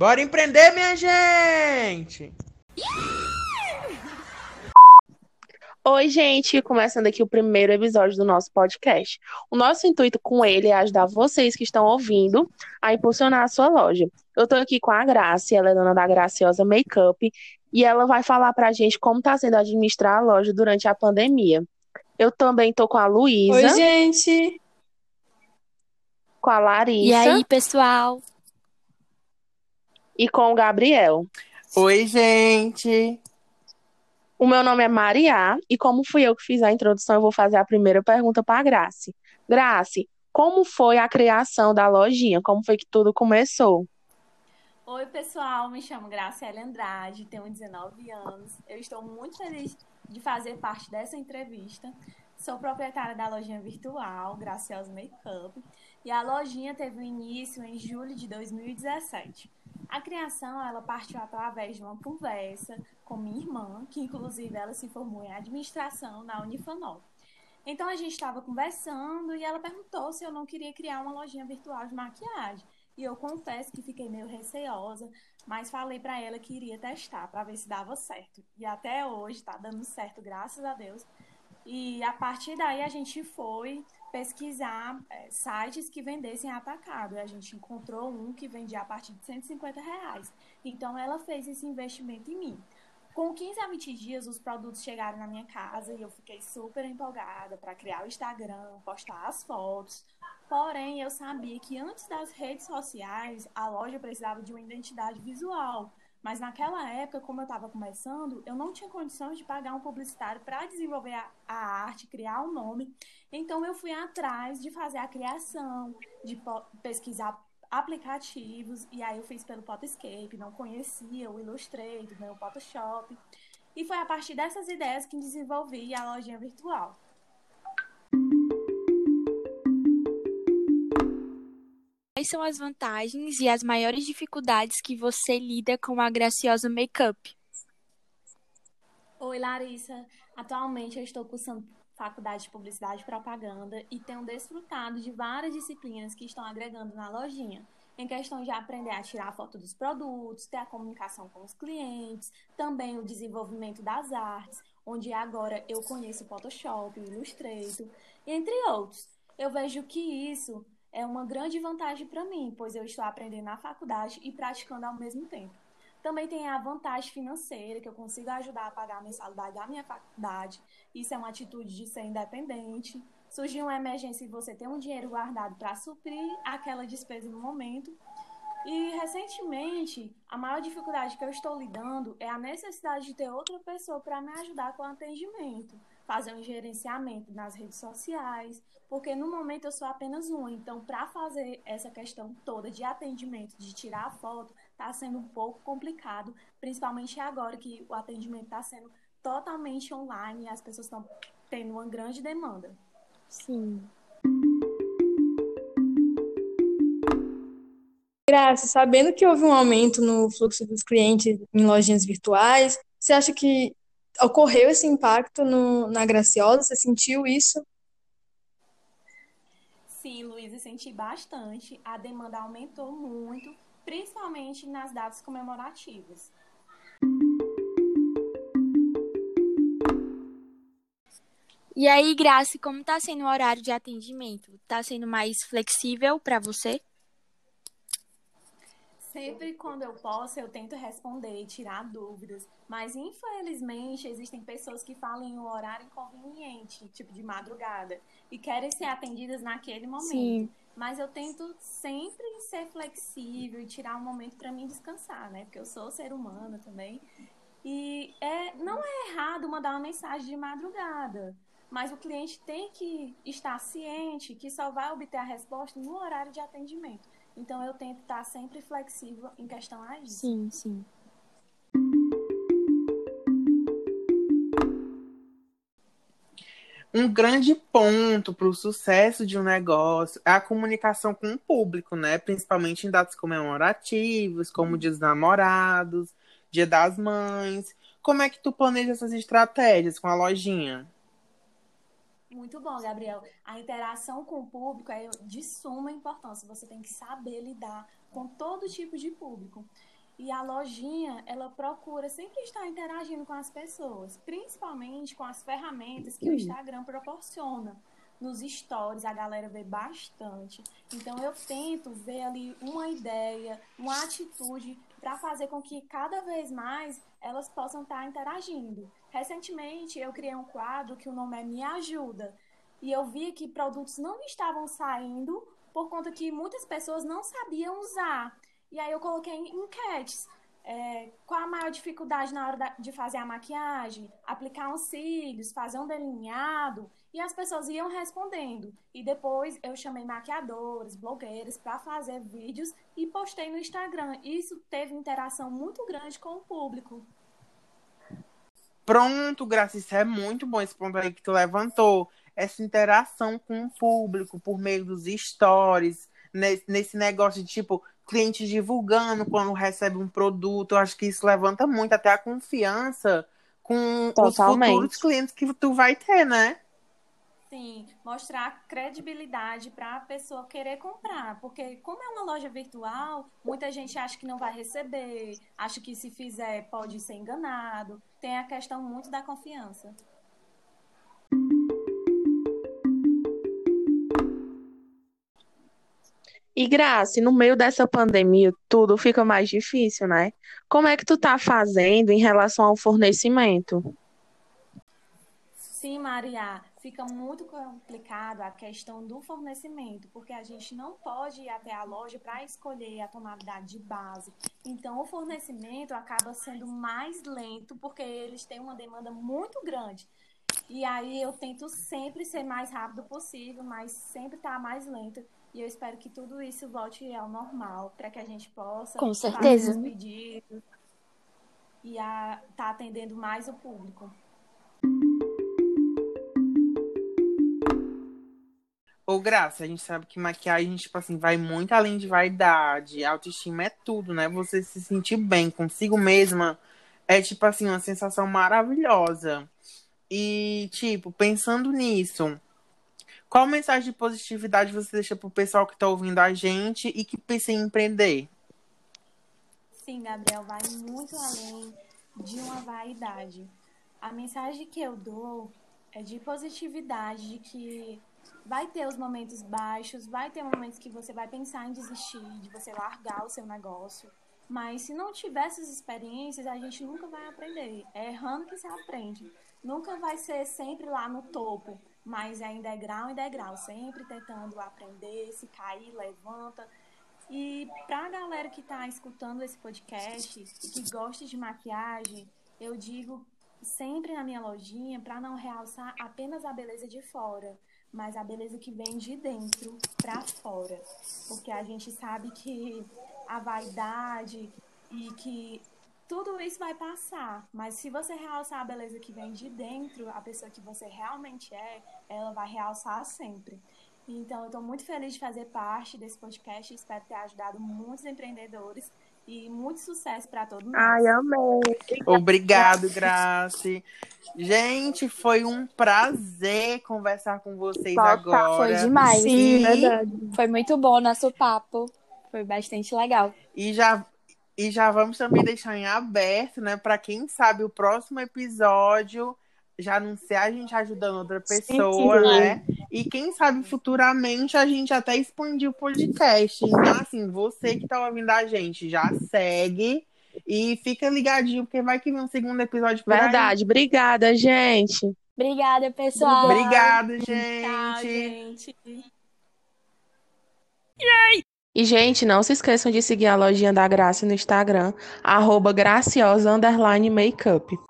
Bora empreender, minha gente! Oi, gente! Começando aqui o primeiro episódio do nosso podcast. O nosso intuito com ele é ajudar vocês que estão ouvindo a impulsionar a sua loja. Eu tô aqui com a Grace, ela é dona da Graciosa Makeup, e ela vai falar pra gente como tá sendo administrar a loja durante a pandemia. Eu também tô com a Luísa. Oi, gente! Com a Larissa. E aí, pessoal? E com o Gabriel. Oi, gente! O meu nome é Maria e como fui eu que fiz a introdução, eu vou fazer a primeira pergunta para a Grace. Grace, como foi a criação da lojinha? Como foi que tudo começou? Oi, pessoal, me chamo Graciela Andrade, tenho 19 anos. Eu estou muito feliz de fazer parte dessa entrevista. Sou proprietária da lojinha virtual Graciosa Makeup e a lojinha teve início em julho de 2017. A criação ela partiu através de uma conversa com minha irmã, que inclusive ela se formou em administração na Unifanol. Então a gente estava conversando e ela perguntou se eu não queria criar uma lojinha virtual de maquiagem. E eu confesso que fiquei meio receosa, mas falei para ela que iria testar para ver se dava certo. E até hoje está dando certo, graças a Deus. E a partir daí a gente foi pesquisar é, sites que vendessem atacado. A gente encontrou um que vendia a partir de 150 reais. Então ela fez esse investimento em mim. Com 15 a 20 dias, os produtos chegaram na minha casa e eu fiquei super empolgada para criar o Instagram, postar as fotos. Porém, eu sabia que antes das redes sociais, a loja precisava de uma identidade visual. Mas naquela época, como eu estava começando, eu não tinha condições de pagar um publicitário para desenvolver a, a, arte, criar o um nome. Então eu fui atrás de fazer a criação, de pesquisar aplicativos, e aí eu fiz pelo Photoscape, não conhecia o Illustrator, o Photoshop. E foi a partir dessas ideias que desenvolvi a lojinha virtual. Quais são as vantagens e as maiores dificuldades que você lida com a graciosa makeup? Oi, Larissa. Atualmente eu estou cursando faculdade de Publicidade e Propaganda e tenho desfrutado de várias disciplinas que estão agregando na lojinha. Em questão de aprender a tirar foto dos produtos, ter a comunicação com os clientes, também o desenvolvimento das artes, onde agora eu conheço o Photoshop, Illustrator, entre outros. Eu vejo que isso é uma grande vantagem para mim, pois eu estou aprendendo na faculdade e praticando ao mesmo tempo. Também tem a vantagem financeira, que eu consigo ajudar a pagar a mensalidade da minha faculdade. Isso é uma atitude de ser independente. Surgiu uma emergência e você tem um dinheiro guardado para suprir aquela despesa no momento. E recentemente, a maior dificuldade que eu estou lidando é a necessidade de ter outra pessoa para me ajudar com o atendimento fazer um gerenciamento nas redes sociais, porque no momento eu sou apenas uma. Então, para fazer essa questão toda de atendimento, de tirar a foto, está sendo um pouco complicado, principalmente agora que o atendimento está sendo totalmente online e as pessoas estão tendo uma grande demanda. Sim. Graça, sabendo que houve um aumento no fluxo dos clientes em lojinhas virtuais, você acha que ocorreu esse impacto no, na Graciosa? Você sentiu isso? Sim, Luísa, senti bastante. A demanda aumentou muito, principalmente nas datas comemorativas. E aí, Graça, como está sendo o horário de atendimento? Está sendo mais flexível para você? Sempre quando eu posso, eu tento responder, tirar dúvidas. Mas, infelizmente, existem pessoas que falam em um horário inconveniente, tipo de madrugada, e querem ser atendidas naquele momento. Sim. Mas eu tento sempre ser flexível e tirar um momento para mim descansar, né? Porque eu sou ser humano também. E é, não é errado mandar uma mensagem de madrugada, mas o cliente tem que estar ciente que só vai obter a resposta no horário de atendimento. Então eu tento estar sempre flexível em questão a isso. Sim, sim. Um grande ponto para o sucesso de um negócio é a comunicação com o público, né? Principalmente em datas comemorativas, como Dia dos Namorados, Dia das Mães. Como é que tu planeja essas estratégias com a lojinha? Muito bom, Gabriel. A interação com o público é de suma importância. Você tem que saber lidar com todo tipo de público. E a lojinha, ela procura sempre estar interagindo com as pessoas, principalmente com as ferramentas que o Instagram proporciona. Nos stories a galera vê bastante. Então eu tento ver ali uma ideia, uma atitude para fazer com que cada vez mais elas possam estar interagindo. Recentemente eu criei um quadro que o nome é Me Ajuda. E eu vi que produtos não estavam saindo por conta que muitas pessoas não sabiam usar. E aí eu coloquei enquetes. É, qual a maior dificuldade na hora de fazer a maquiagem? Aplicar uns cílios, fazer um delineado. E as pessoas iam respondendo. E depois eu chamei maquiadores, blogueiros para fazer vídeos e postei no Instagram. Isso teve interação muito grande com o público. Pronto, Graça, isso é muito bom esse ponto aí que tu levantou. Essa interação com o público por meio dos stories, nesse, nesse negócio de tipo, cliente divulgando quando recebe um produto. Eu acho que isso levanta muito até a confiança com Totalmente. os futuros clientes que tu vai ter, né? Sim, mostrar credibilidade para a pessoa querer comprar, porque como é uma loja virtual, muita gente acha que não vai receber, acha que se fizer pode ser enganado. Tem a questão muito da confiança. E Grace, no meio dessa pandemia, tudo fica mais difícil, né? Como é que tu tá fazendo em relação ao fornecimento? Sim, Maria, fica muito complicado a questão do fornecimento, porque a gente não pode ir até a loja para escolher a tonalidade de base. Então, o fornecimento acaba sendo mais lento, porque eles têm uma demanda muito grande. E aí eu tento sempre ser mais rápido possível, mas sempre tá mais lento. E eu espero que tudo isso volte ao normal, para que a gente possa Com certeza. fazer os pedidos e estar tá atendendo mais o público. Ô, Graça, a gente sabe que maquiagem, tipo assim, vai muito além de vaidade. Autoestima é tudo, né? Você se sentir bem consigo mesma é, tipo assim, uma sensação maravilhosa. E, tipo, pensando nisso, qual mensagem de positividade você deixa pro pessoal que tá ouvindo a gente e que pensa em empreender? Sim, Gabriel, vai muito além de uma vaidade. A mensagem que eu dou é de positividade, de que vai ter os momentos baixos, vai ter momentos que você vai pensar em desistir, de você largar o seu negócio. Mas se não tiver essas experiências, a gente nunca vai aprender. É errando que se aprende. Nunca vai ser sempre lá no topo, mas é em degrau em degrau, sempre tentando aprender, se cair, levanta. E para a galera que está escutando esse podcast e que gosta de maquiagem, eu digo sempre na minha lojinha para não realçar apenas a beleza de fora, mas a beleza que vem de dentro para fora. Porque a gente sabe que a vaidade e que tudo isso vai passar, mas se você realçar a beleza que vem de dentro, a pessoa que você realmente é, ela vai realçar sempre. Então, eu estou muito feliz de fazer parte desse podcast e espero ter ajudado muitos empreendedores e muito sucesso para todo mundo. Ai, amei. Obrigado, Grace. Gente, foi um prazer conversar com vocês agora. Foi demais. Sim, verdade. Foi muito bom o nosso papo. Foi bastante legal. E já e já vamos também deixar em aberto, né, para quem sabe o próximo episódio já anunciar a gente ajudando outra pessoa, sim, sim. né? E quem sabe futuramente a gente até expandir o podcast. Então, assim, você que tá ouvindo a gente, já segue e fica ligadinho, porque vai que vem um segundo episódio por Verdade. Aí. Obrigada, gente. Obrigada, pessoal. Obrigada, gente. Tchau, gente. E, gente, não se esqueçam de seguir a lojinha da Graça no Instagram, arroba graciosa, makeup.